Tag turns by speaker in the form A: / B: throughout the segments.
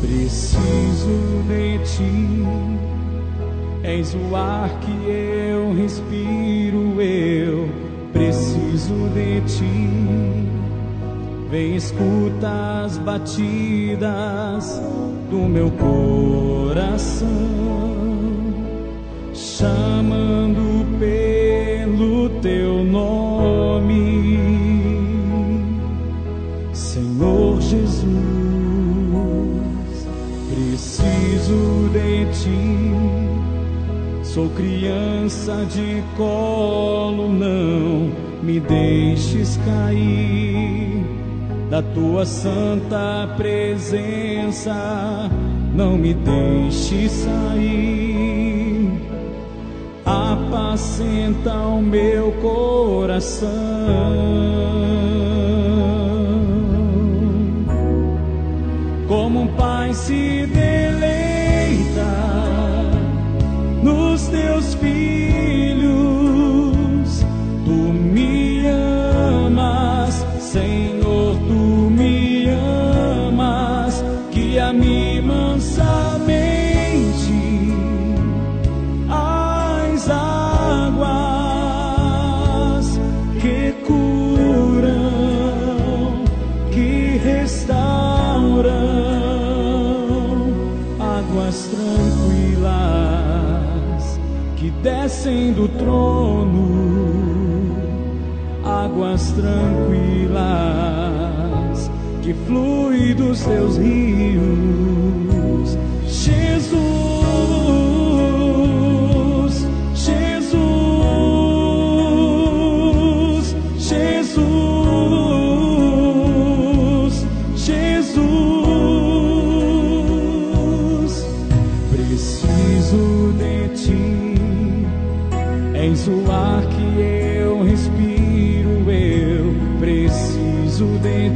A: Preciso de ti, és o ar que eu respiro, eu preciso de ti. Vem, escuta as batidas do meu coração, chamando pelo teu nome, Senhor Jesus. Preciso de ti, sou criança de colo, não me deixes cair da tua santa presença, não me deixe sair. Apacenta o meu coração. Como um pai se deleita descem do trono, águas tranquilas que fluem dos teus rios,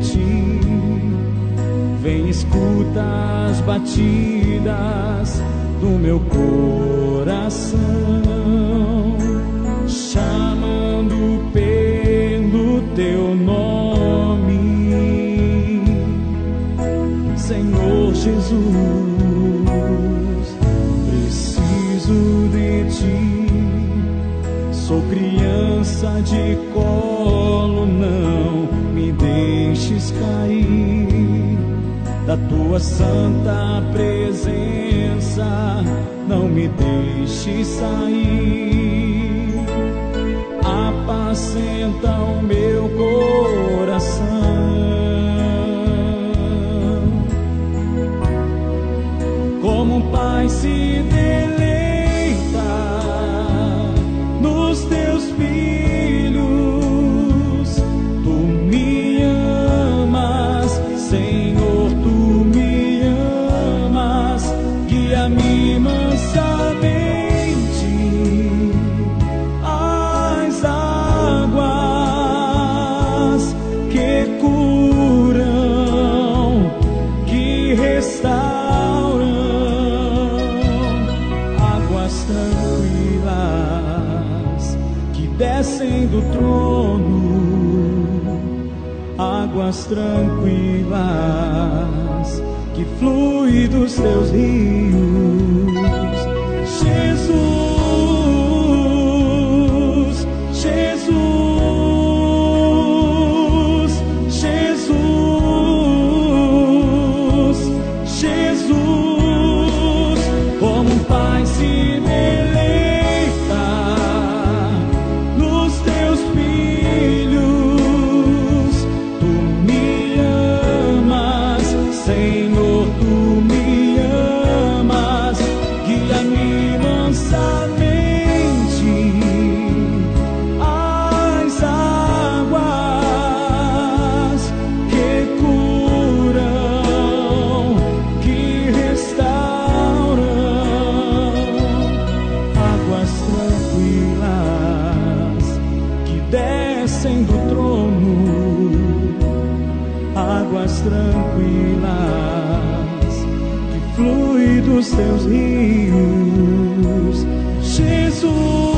A: ti. Vem, escuta as batidas do meu coração, chamando pelo teu nome, Senhor Jesus. Criança de colo, não me deixes cair da tua santa presença, não me deixe sair. Apacenta o meu coração, como um pai se deleita restauram, águas tranquilas que descem do trono, águas tranquilas que fluem dos teus rios, tranquilas que flui dos seus rios, Jesus.